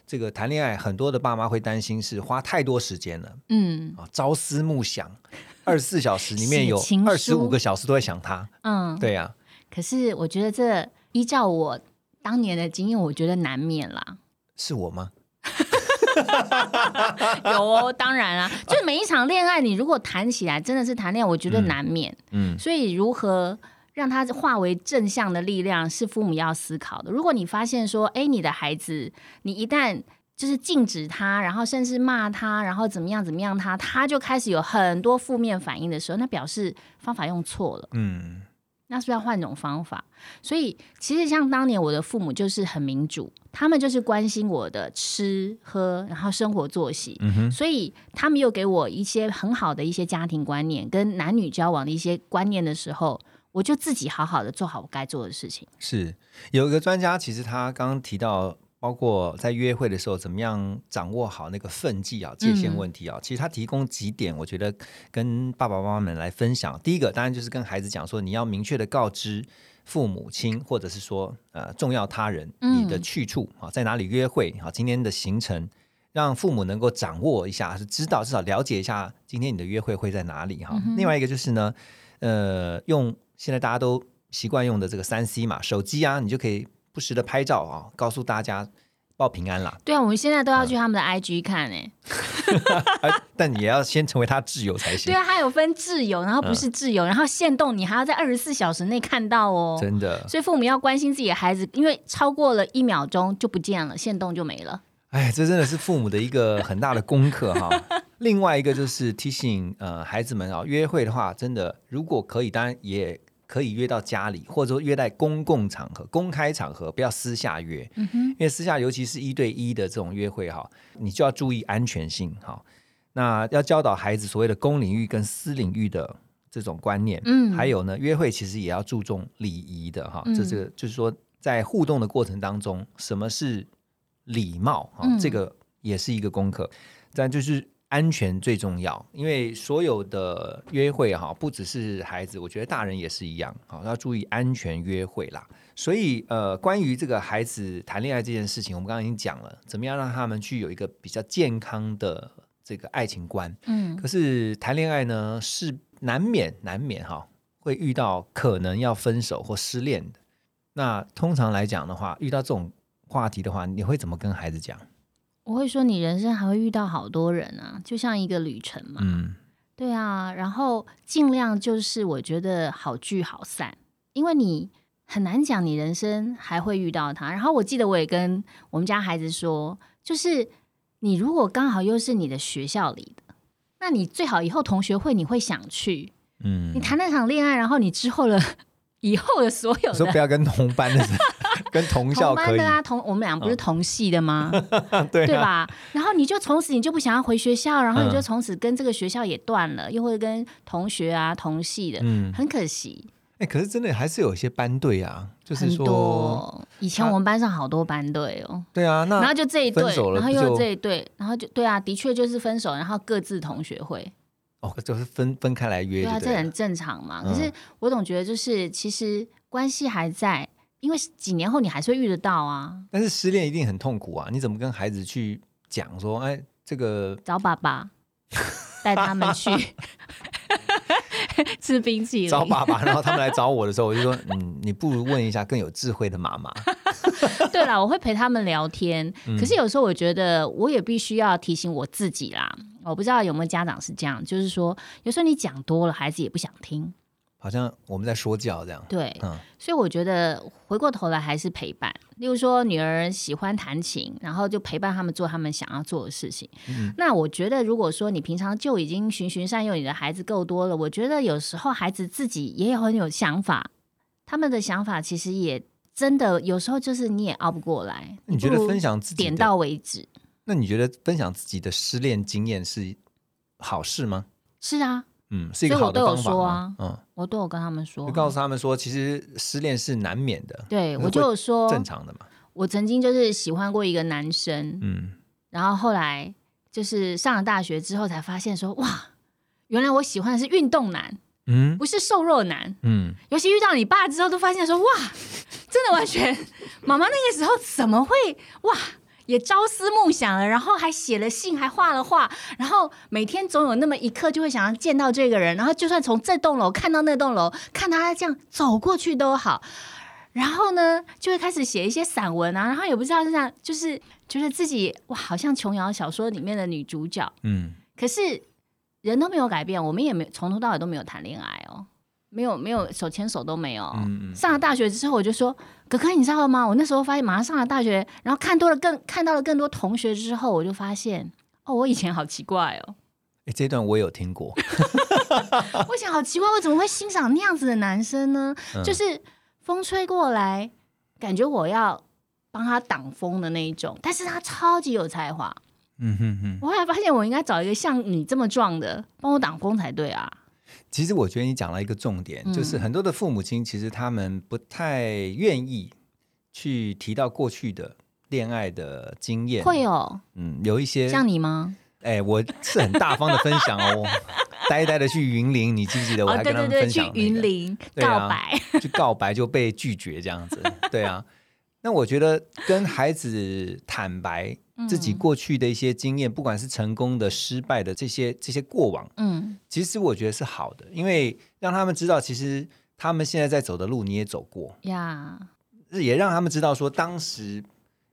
[SPEAKER 1] 这个谈恋爱，很多的爸妈会担心是花太多时间了
[SPEAKER 2] 嗯。
[SPEAKER 1] 啊，朝思暮想，二十四小时里面有二十五
[SPEAKER 2] 书
[SPEAKER 1] 个小时都在想他，
[SPEAKER 2] 嗯，
[SPEAKER 1] 对呀、
[SPEAKER 2] 可是我觉得这依照我当年的经验，我觉得难免啦。
[SPEAKER 1] 是我吗？
[SPEAKER 2] 有哦，当然啊，就是每一场恋爱，你如果谈起来真的是谈恋爱，我觉得难免。
[SPEAKER 1] 嗯
[SPEAKER 2] 所以如何让它化为正向的力量，是父母要思考的。如果你发现说，哎，你的孩子，你一旦就是禁止他，然后甚至骂他，然后怎么样怎么样他，他就开始有很多负面反应的时候，那表示方法用错了。
[SPEAKER 1] 嗯
[SPEAKER 2] 那是不是要换种方法？所以其实像当年我的父母就是很民主，他们就是关心我的吃喝，然后生活作息，
[SPEAKER 1] 嗯，
[SPEAKER 2] 所以他们又给我一些很好的一些家庭观念跟男女交往的一些观念的时候，我就自己好好的做好我该做的事情。
[SPEAKER 1] 是有一个专家，其实他刚刚提到包括在约会的时候，怎么样掌握好那个分际啊、界限问题啊？其实他提供几点，我觉得跟爸爸妈妈们来分享。第一个当然就是跟孩子讲说，你要明确的告知父母亲，或者是说呃重要他人你的去处啊，在哪里约会啊，今天的行程，让父母能够掌握一下，是知道至少了解一下今天你的约会会在哪里哈。另外一个就是呢，呃，用现在大家都习惯用的这个三 C 嘛，手机啊，你就可以。不时的拍照啊，告诉大家报平安啦。
[SPEAKER 2] 对啊，我们现在都要去他们的 IG 看 哎。
[SPEAKER 1] 但你也要先成为他挚友才行。
[SPEAKER 2] 对啊，他有分挚友，然后不是挚友，然后限动你还要在二十四小时内看到哦。
[SPEAKER 1] 真的。
[SPEAKER 2] 所以父母要关心自己的孩子，因为超过了一秒钟就不见了，限动就没了。
[SPEAKER 1] 哎，这真的是父母的一个很大的功课哈。另外一个就是提醒呃孩子们啊，约会的话，真的如果可以，当然也。可以约到家里，或者说约在公共场合、公开场合，不要私下约。嗯哼，因为私下，尤其是一对一的这种约会哈，你就要注意安全性哈。那要教导孩子所谓的公领域跟私领域的这种观念。嗯，还有呢，约会其实也要注重礼仪的哈。这这个就是说，在互动的过程当中，什么是礼貌啊？这个也是一个功课。但就是。安全最重要，因为所有的约会哈，不只是孩子，我觉得大人也是一样，好要注意安全约会啦。所以呃，关于这个孩子谈恋爱这件事情，我们刚刚已经讲了，怎么样让他们去有一个比较健康的这个爱情观。嗯，可是谈恋爱呢，是难免难免哈，会遇到可能要分手或失恋的。那通常来讲的话，遇到这种话题的话，你会怎么跟孩子讲？
[SPEAKER 2] 我会说，你人生还会遇到好多人啊，就像一个旅程嘛。嗯，对啊，然后尽量就是我觉得好聚好散，因为你很难讲你人生还会遇到他。然后我记得我也跟我们家孩子说，就是你如果刚好又是你的学校里的，那你最好以后同学会你会想去。嗯，你谈那场恋爱，然后你之后的 以后的所有，
[SPEAKER 1] 说不要跟同班的人。跟同校可以
[SPEAKER 2] 啊，同我们俩不是同系的吗？
[SPEAKER 1] 对
[SPEAKER 2] 对吧？然后你就从此你就不想要回学校，然后你就从此跟这个学校也断了，又会跟同学啊同系的，嗯，很可惜。
[SPEAKER 1] 哎，可是真的还是有一些班队啊，就是
[SPEAKER 2] 说以前我们班上好多班队哦。
[SPEAKER 1] 对啊，那
[SPEAKER 2] 然后就这一对，然后又这一对，然后就对啊，的确就是分手，然后各自同学会。
[SPEAKER 1] 哦，就是分分开来约，对
[SPEAKER 2] 啊，这很正常嘛。可是我总觉得就是其实关系还在。因为几年后你还是会遇得到啊，
[SPEAKER 1] 但是失恋一定很痛苦啊！你怎么跟孩子去讲说，哎，这个
[SPEAKER 2] 找爸爸 带他们去 吃冰淇淋，
[SPEAKER 1] 找爸爸，然后他们来找我的时候，我就说，嗯，你不如问一下更有智慧的妈妈。
[SPEAKER 2] 对了，我会陪他们聊天，可是有时候我觉得我也必须要提醒我自己啦。我不知道有没有家长是这样，就是说有时候你讲多了，孩子也不想听。
[SPEAKER 1] 好像我们在说教这样，
[SPEAKER 2] 对，嗯，所以我觉得回过头来还是陪伴。例如说，女儿喜欢弹琴，然后就陪伴他们做他们想要做的事情。那我觉得，如果说你平常就已经循循善诱你的孩子够多了，我觉得有时候孩子自己也有很有想法，他们的想法其实也真的有时候就是你也熬不过来。
[SPEAKER 1] 你觉得分享自己
[SPEAKER 2] 点到为止？
[SPEAKER 1] 那你觉得分享自己的失恋经验是好事吗？
[SPEAKER 2] 是啊。
[SPEAKER 1] 嗯，是一个好的方法
[SPEAKER 2] 啊。嗯，我都有跟他们说，
[SPEAKER 1] 就告诉他们说，其实失恋是难免的。
[SPEAKER 2] 对，我就有说
[SPEAKER 1] 正常的嘛。
[SPEAKER 2] 我曾经就是喜欢过一个男生，嗯，然后后来就是上了大学之后才发现说，哇，原来我喜欢的是运动男，嗯，不是瘦弱男，嗯。尤其遇到你爸之后，都发现说，哇，真的完全，妈妈那个时候怎么会哇？也朝思暮想了，然后还写了信，还画了画，然后每天总有那么一刻就会想要见到这个人，然后就算从这栋楼看到那栋楼，看他这样走过去都好，然后呢就会开始写一些散文啊，然后也不知道是这样，就是觉得自己哇，好像琼瑶小说里面的女主角，嗯，可是人都没有改变，我们也没从头到尾都没有谈恋爱哦。没有没有手牵手都没有。上了大学之后，我就说：“哥哥，你知道吗？我那时候发现，马上上了大学，然后看多了更看到了更多同学之后，我就发现，哦，我以前好奇怪哦。
[SPEAKER 1] 哎，这段我有听过。
[SPEAKER 2] 我想好奇怪，我怎么会欣赏那样子的男生呢？就是风吹过来，感觉我要帮他挡风的那一种，但是他超级有才华。嗯哼哼。我后来发现，我应该找一个像你这么壮的帮我挡风才对啊。
[SPEAKER 1] 其实我觉得你讲了一个重点，就是很多的父母亲其实他们不太愿意去提到过去的恋爱的经验，
[SPEAKER 2] 会哦，
[SPEAKER 1] 嗯，有一些
[SPEAKER 2] 像你吗？
[SPEAKER 1] 哎，我是很大方的分享哦，呆呆的去云林，你记不记得？我
[SPEAKER 2] 哦，
[SPEAKER 1] 还跟他
[SPEAKER 2] 对对对，
[SPEAKER 1] 们分享、
[SPEAKER 2] 去云林告白，
[SPEAKER 1] 去告白就被拒绝这样子，对啊。那我觉得跟孩子坦白自己
[SPEAKER 2] 嗯
[SPEAKER 1] 过去的一些经验，不管是成功的、失败的这些这些过往，
[SPEAKER 2] 嗯，
[SPEAKER 1] 其实我觉得是好的，因为让他们知道，其实他们现在在走的路你也走过，
[SPEAKER 2] 呀，
[SPEAKER 1] 也让他们知道说当时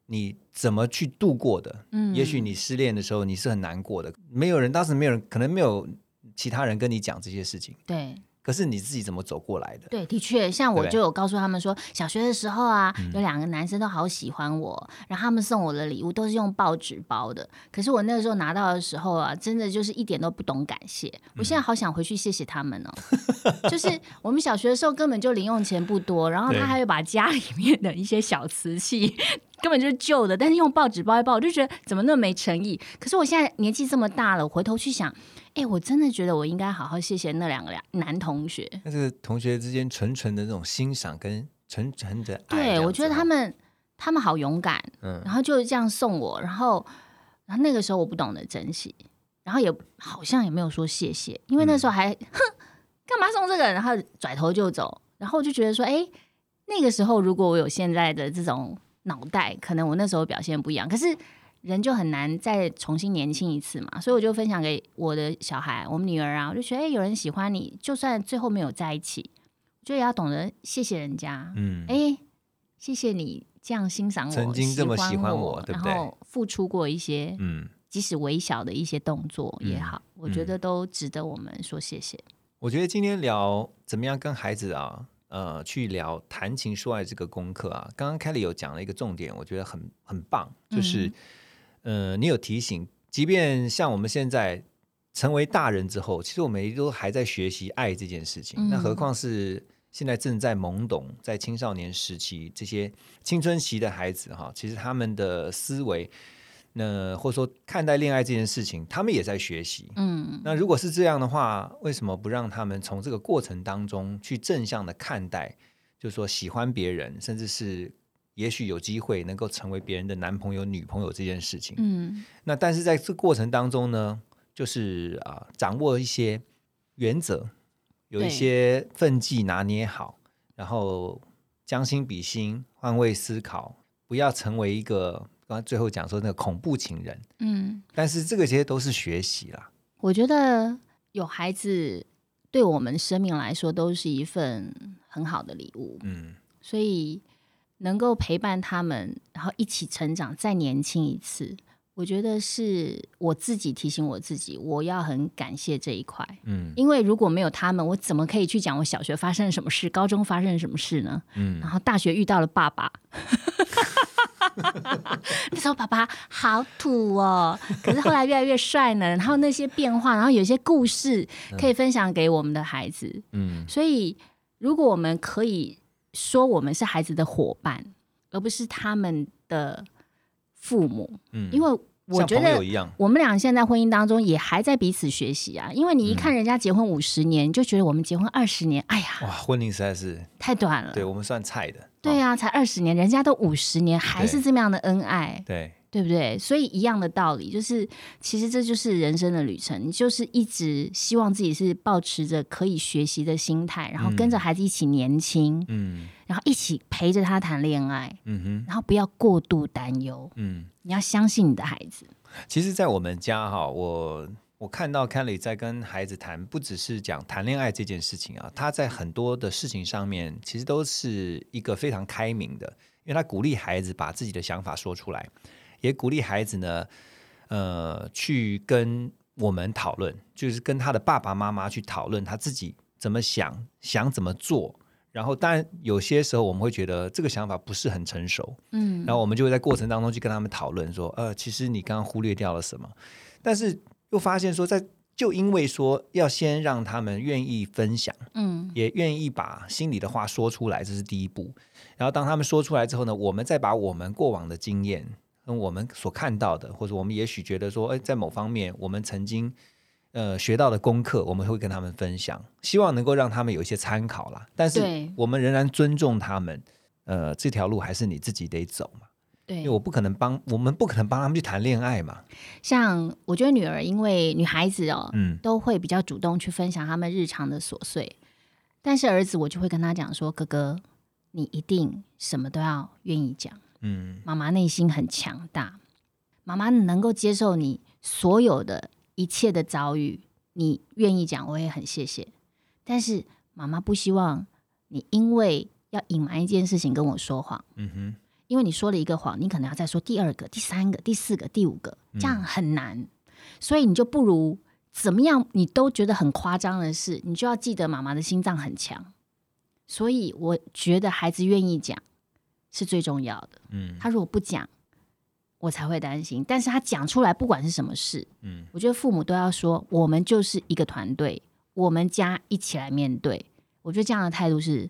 [SPEAKER 1] 你怎么去度过的。
[SPEAKER 2] 嗯，
[SPEAKER 1] 也许你失恋的时候你是很难过的，没有人当时没有人，可能没有其他人跟你讲这些事情，
[SPEAKER 2] 对。
[SPEAKER 1] 可是你自己怎么走过来的？
[SPEAKER 2] 对，的确，像我就有告诉他们说，小学的时候啊，有两个男生都好喜欢我，然后他们送我的礼物都是用报纸包的。可是我那个时候拿到的时候啊，真的就是一点都不懂感谢。我
[SPEAKER 1] 嗯
[SPEAKER 2] 现在好想回去谢谢他们哦。就是我们小学的时候根本就零用钱不多，然后他还会把家里面的一些小瓷器。根本就是旧的，但是用报纸包一包，我就觉得怎么那么没诚意。可是我现在年纪这么大了，我回头去想，哎，我真的觉得我应该好好谢谢那两个两男同学。
[SPEAKER 1] 那是同学之间纯纯的那种欣赏跟纯纯的爱。
[SPEAKER 2] 对，我觉得他们他们好勇敢，
[SPEAKER 1] 嗯
[SPEAKER 2] 然后就这样送我，然后然后那个时候我不懂得珍惜，然后也好像也没有说谢谢，因为那时候还、哼干嘛送这个，然后转头就走，然后我就觉得说，哎，那个时候如果我有现在的这种脑袋，可能我那时候表现不一样，可是。人就很难再重新年轻一次嘛，所以我就分享给我的小孩，我们女儿啊，我就觉得，哎、有人喜欢你，就算最后没有在一起，我觉得也要懂得谢谢人家，
[SPEAKER 1] 嗯，
[SPEAKER 2] 哎，谢谢你这样欣赏我，
[SPEAKER 1] 曾经这么喜欢
[SPEAKER 2] 我
[SPEAKER 1] 我，对不对？
[SPEAKER 2] 然后付出过一些，
[SPEAKER 1] 嗯，
[SPEAKER 2] 即使微小的一些动作也好，我觉
[SPEAKER 1] 嗯。
[SPEAKER 2] 得都值得我们说谢谢。
[SPEAKER 1] 我觉得今天聊怎么样跟孩子啊，呃，去聊谈情说爱这个功课啊，刚刚 Kelly 有讲了一个重点，我觉得很很棒，就是，呃，你有提醒，即便像我们现在成为大人之后，其实我们都还在学习爱这件事情，
[SPEAKER 2] 嗯
[SPEAKER 1] 那何况是现在正在懵懂，在青少年时期这些青春期的孩子哈，其实他们的思维。那或者说看待恋爱这件事情，他们也在学习。
[SPEAKER 2] 嗯
[SPEAKER 1] 那如果是这样的话，为什么不让他们从这个过程当中去正向的看待？就是说喜欢别人，甚至是也许有机会能够成为别人的男朋友、女朋友这件事情。
[SPEAKER 2] 嗯
[SPEAKER 1] 那但是在这个过程当中呢，就是啊、掌握一些原则，有一些分际拿捏好，然后将心比心，换位思考，不要成为一个刚刚最后讲说那个恐怖情人。
[SPEAKER 2] 嗯，
[SPEAKER 1] 但是这个些都是学习啦。
[SPEAKER 2] 我觉得有孩子对我们生命来说都是一份很好的礼物，
[SPEAKER 1] 嗯。
[SPEAKER 2] 所以能够陪伴他们，然后一起成长，再年轻一次。我觉得是我自己提醒我自己，我要很感谢这一块。
[SPEAKER 1] 嗯
[SPEAKER 2] 因为如果没有他们，我怎么可以去讲我小学发生了什么事，高中发生了什么事呢？
[SPEAKER 1] 嗯
[SPEAKER 2] 然后大学遇到了爸爸，那时候爸爸好土哦，可是后来越来越帅呢。然后那些变化，然后有些故事可以分享给我们的孩子。
[SPEAKER 1] 嗯
[SPEAKER 2] 所以，如果我们可以说我们是孩子的伙伴，而不是他们的父母，
[SPEAKER 1] 嗯。
[SPEAKER 2] 因为我觉得我们俩现在婚姻当中也还在彼此学习啊，因为你一看人家结婚五十年，你就觉得我们结婚二十年，哎呀，
[SPEAKER 1] 哇，婚龄实在是
[SPEAKER 2] 太短了。
[SPEAKER 1] 对我们算菜的。哦
[SPEAKER 2] 对啊、才二十年，人家都五十年，还是这么样的恩爱，
[SPEAKER 1] 对，
[SPEAKER 2] 对不对？所以一样的道理，就是其实这就是人生的旅程，你就是一直希望自己是保持着可以学习的心态，然后跟着孩子一起年轻，
[SPEAKER 1] 嗯
[SPEAKER 2] 然后一起陪着他谈恋爱，
[SPEAKER 1] 嗯哼，
[SPEAKER 2] 然后不要过度担忧，
[SPEAKER 1] 嗯。
[SPEAKER 2] 你要相信你的孩子。
[SPEAKER 1] 其实，在我们家哈，我我看到 Kelly 在跟孩子谈，不只是讲谈恋爱这件事情啊，他在很多的事情上面，其实都是一个非常开明的，因为他鼓励孩子把自己的想法说出来，也鼓励孩子呢，呃，去跟我们讨论，就是跟他的爸爸妈妈去讨论他自己怎么想，想怎么做。然后，当然有些时候我们会觉得这个想法不是很成熟，
[SPEAKER 2] 嗯，
[SPEAKER 1] 然后我们就会在过程当中去跟他们讨论说，呃，其实你刚刚忽略掉了什么，但是又发现说在，就因为说要先让他们愿意分享，
[SPEAKER 2] 嗯
[SPEAKER 1] 也愿意把心里的话说出来，这是第一步。然后当他们说出来之后呢，我们再把我们过往的经验跟我们所看到的，或者我们也许觉得说，哎，在某方面我们曾经呃学到的功课，我们会跟他们分享，希望能够让他们有一些参考啦。但是我们仍然尊重他们，呃，这条路还是你自己得走嘛。
[SPEAKER 2] 对，
[SPEAKER 1] 因为我不可能帮我们不可能帮他们去谈恋爱嘛。
[SPEAKER 2] 像我觉得女儿，因为女孩子哦，
[SPEAKER 1] 嗯
[SPEAKER 2] 都会比较主动去分享他们日常的琐碎，但是儿子我就会跟他讲说，哥哥，你一定什么都要愿意讲。
[SPEAKER 1] 嗯
[SPEAKER 2] 妈妈内心很强大，妈妈能够接受你所有的一切的遭遇，你愿意讲，我也很谢谢。但是妈妈不希望你因为要隐瞒一件事情跟我说谎，
[SPEAKER 1] 嗯哼，
[SPEAKER 2] 因为你说了一个谎，你可能要再说第二个、第三个、第四个、第五个，
[SPEAKER 1] 嗯
[SPEAKER 2] 这样很难。所以你就不如怎么样，你都觉得很夸张的事，你就要记得妈妈的心脏很强。所以我觉得孩子愿意讲是最重要的。
[SPEAKER 1] 嗯
[SPEAKER 2] 他如果不讲，我才会担心。但是他讲出来，不管是什么事，
[SPEAKER 1] 嗯
[SPEAKER 2] 我觉得父母都要说，我们就是一个团队，我们家一起来面对。我觉得这样的态度是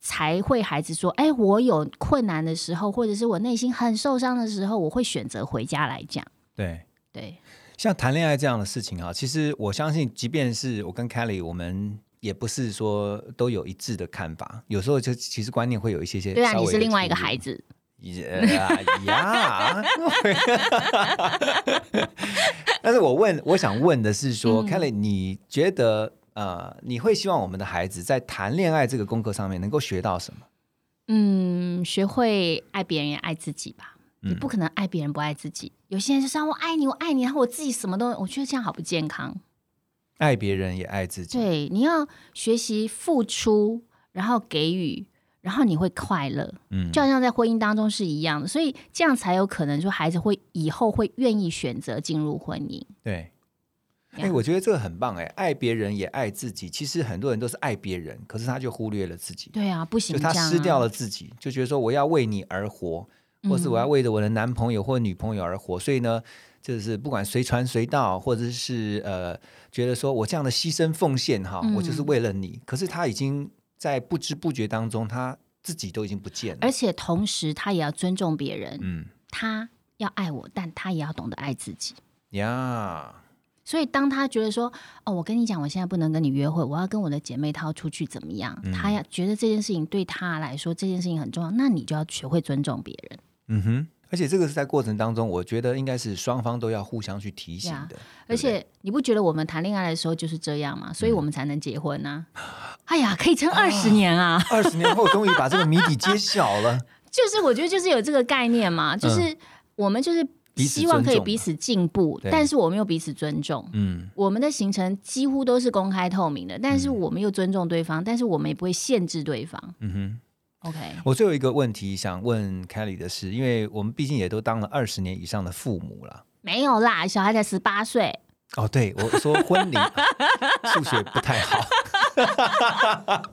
[SPEAKER 2] 才会孩子说，哎，我有困难的时候，或者是我内心很受伤的时候，我会选择回家来讲。
[SPEAKER 1] 对。
[SPEAKER 2] 对，
[SPEAKER 1] 像谈恋爱这样的事情啊，其实我相信，即便是我跟 Kelly，我们也不是说都有一致的看法，有时候就其实观念会有一些些。
[SPEAKER 2] 对啊，你是另外一个孩。子，
[SPEAKER 1] 呀呀！但是我问，我想问的是说、
[SPEAKER 2] 嗯
[SPEAKER 1] k e l l y 你觉得呃，你会希望我们的孩子在谈恋爱这个功课上面能够学到什么？
[SPEAKER 2] 嗯，学会爱别人也爱自己吧。你
[SPEAKER 1] 嗯
[SPEAKER 2] 不可能爱别人不爱自己。有些人就说我爱你，我爱你，然后我自己什么都，我觉得这样好不健康。
[SPEAKER 1] 爱别人也爱自己。
[SPEAKER 2] 对，你要学习付出，然后给予，然后你会快乐，
[SPEAKER 1] 嗯
[SPEAKER 2] 就好像在婚姻当中是一样的。所以这样才有可能说孩子会以后会愿意选择进入婚姻。
[SPEAKER 1] 对。哎、
[SPEAKER 2] 呀
[SPEAKER 1] 我觉得这个很棒哎、爱别人也爱自己。其实很多人都是爱别人，可是他就忽略了自己，
[SPEAKER 2] 对啊，不行
[SPEAKER 1] 就他失掉了自己，就觉得说我要为你而活，或是我要
[SPEAKER 2] 嗯
[SPEAKER 1] 为着我的男朋友或女朋友而活。所以呢，就是不管随传随到，或者是呃，觉得说我这样的牺牲奉献哈，
[SPEAKER 2] 嗯
[SPEAKER 1] 我就是为了你。可是他已经在不知不觉当中，他自己都已经不见了
[SPEAKER 2] 而。且同时他也要尊重别人，
[SPEAKER 1] 嗯
[SPEAKER 2] 他要爱我，但他也要懂得爱自己。
[SPEAKER 1] 呀，
[SPEAKER 2] 所以，当他觉得说：“哦，我跟你讲，我现在不能跟你约会，我要跟我的姐妹淘出去，怎么样？”
[SPEAKER 1] 嗯
[SPEAKER 2] 他要觉得这件事情对他来说，这件事情很重要，那你就要学会尊重别人。
[SPEAKER 1] 嗯哼。而且这个是在过程当中，我觉得应该是双方都要互相去提醒
[SPEAKER 2] 呀
[SPEAKER 1] 的。
[SPEAKER 2] 而且，你不觉得我们谈恋爱的时候就是这样吗？
[SPEAKER 1] 嗯
[SPEAKER 2] 所以我们才能结婚呢、哎呀，可以撑二十年啊！
[SPEAKER 1] 二十年后终于把这个谜底揭晓了。
[SPEAKER 2] 就是我觉得就是有这个概念嘛，就是我们就是希望可以彼此进步，但是我们又彼此尊重。
[SPEAKER 1] 嗯
[SPEAKER 2] 我们的行程几乎都是公开透明的，但是我们又尊重对方，但是我们也不会限制对方。
[SPEAKER 1] 嗯哼。
[SPEAKER 2] OK，
[SPEAKER 1] 我最后一个问题想问 Kelly 的是，因为我们毕竟也都当了二十年以上的父母了。
[SPEAKER 2] 没有啦，小孩才十八岁，
[SPEAKER 1] 哦，对，我说婚礼 数学不太好，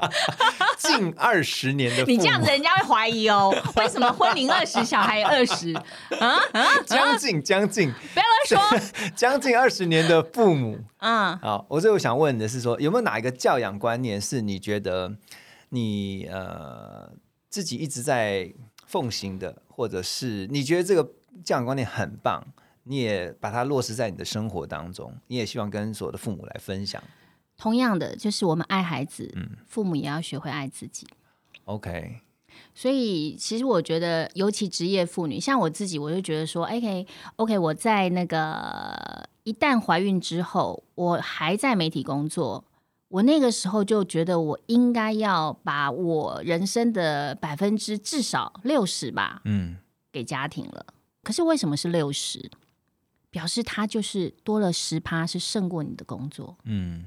[SPEAKER 1] 近二十年的父母，
[SPEAKER 2] 你这样子人家会怀疑哦，为什么婚龄二十，小孩二十？啊啊！
[SPEAKER 1] 将近将近
[SPEAKER 2] 不要乱说。
[SPEAKER 1] 将近二十年的父母。
[SPEAKER 2] 嗯，
[SPEAKER 1] 好，我最后想问的是说，有没有哪一个教养观念是你觉得你呃自己一直在奉行的，或者是你觉得这个教养观念很棒，你也把它落实在你的生活当中，你也希望跟所有的父母来分享。
[SPEAKER 2] 同样的，就是我们爱孩子，
[SPEAKER 1] 嗯
[SPEAKER 2] 父母也要学会爱自己。
[SPEAKER 1] OK，
[SPEAKER 2] 所以，其实我觉得，尤其职业妇女，像我自己，我就觉得说，OK OK，我在那个一旦怀孕之后，我还在媒体工作，我那个时候就觉得我应该要把我人生的百分之至少六十吧
[SPEAKER 1] 嗯
[SPEAKER 2] 给家庭了。可是为什么是六十？表示他就是多了十趴，是胜过你的工作。
[SPEAKER 1] 嗯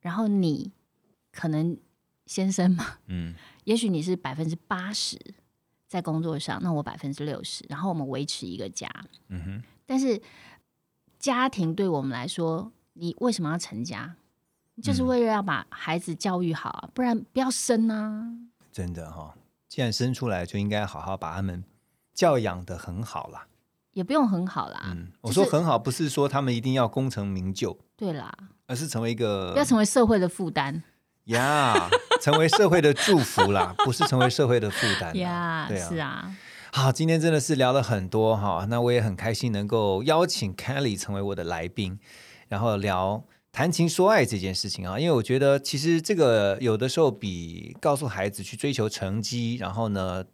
[SPEAKER 2] 然后你可能先生嘛，
[SPEAKER 1] 嗯
[SPEAKER 2] 也许你是百分之八十在工作上，那我百分之六十，然后我们维持一个家。
[SPEAKER 1] 嗯哼，
[SPEAKER 2] 但是家庭对我们来说，你为什么要成家？就是
[SPEAKER 1] 嗯
[SPEAKER 2] 为了要把孩子教育好啊，不然不要生啊。
[SPEAKER 1] 真的哈、既然生出来，就应该好好把他们教养的很好啦。
[SPEAKER 2] 也不用很好啦。
[SPEAKER 1] 嗯，我说很好，不是说他们一定要功成名就，
[SPEAKER 2] 对啦，
[SPEAKER 1] 而是成为一个
[SPEAKER 2] 不要成为社会的负担
[SPEAKER 1] 呀成为社会的祝福啦，不是成为社会的负担啦。
[SPEAKER 2] 呀。
[SPEAKER 1] 对啊，
[SPEAKER 2] 是啊，
[SPEAKER 1] 好，今天真的是聊了很多哈，那我也很开心能够邀请 Kelly 成为我的来宾，然后聊谈情说爱这件事情啊，因为我觉得其实这个有的时候比告诉孩子去追求成绩，然后呢，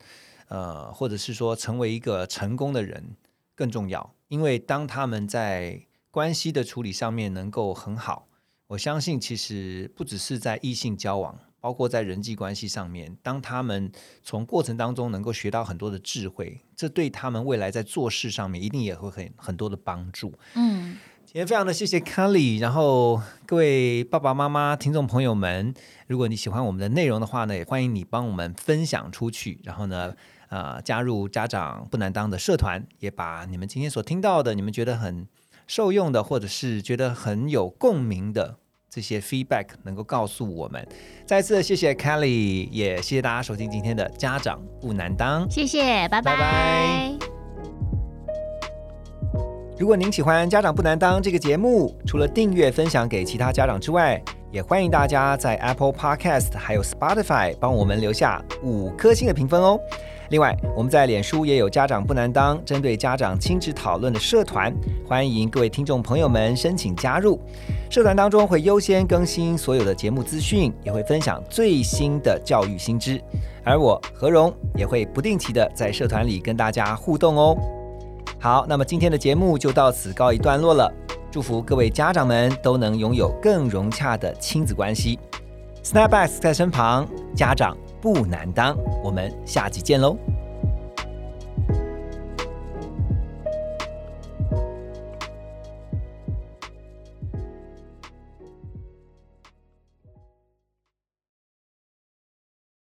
[SPEAKER 1] 呃，或者是说成为一个成功的人更重要，因为当他们在关系的处理上面能够很好，我相信其实不只是在异性交往。包括在人际关系上面，当他们从过程当中能够学到很多的智慧，这对他们未来在做事上面一定也会很很多的帮助。嗯，今天非常的谢谢 Kelly，然后各位爸爸妈妈、听众朋友们，如果你喜欢我们的内容的话呢，也欢迎你帮我们分享出去，然后呢，呃，加入家长不难当的社团，也把你们今天所听到的、你们觉得很受用的，或者是觉得很有共鸣的。这些 feedback 能够告诉我们。再次谢谢 Kelly，也谢谢大家收听今天的家长不难当。
[SPEAKER 2] 谢谢，拜拜。
[SPEAKER 1] 如果您喜欢《家长不难当》这个节目，除了订阅分享给其他家长之外，也欢迎大家在 Apple Podcast 还有 Spotify 帮我们留下五颗星的评分哦。另外，我们在脸书也有家长不难当针对家长亲子讨论的社团，欢迎各位听众朋友们申请加入。社团当中会优先更新所有的节目资讯，也会分享最新的教育新知。而我何荣也会不定期的在社团里跟大家互动哦。好，那么今天的节目就到此告一段落了。祝福各位家长们都能拥有更融洽的亲子关系。Snapbacks 在身旁，家长。不难当，我们下期见喽。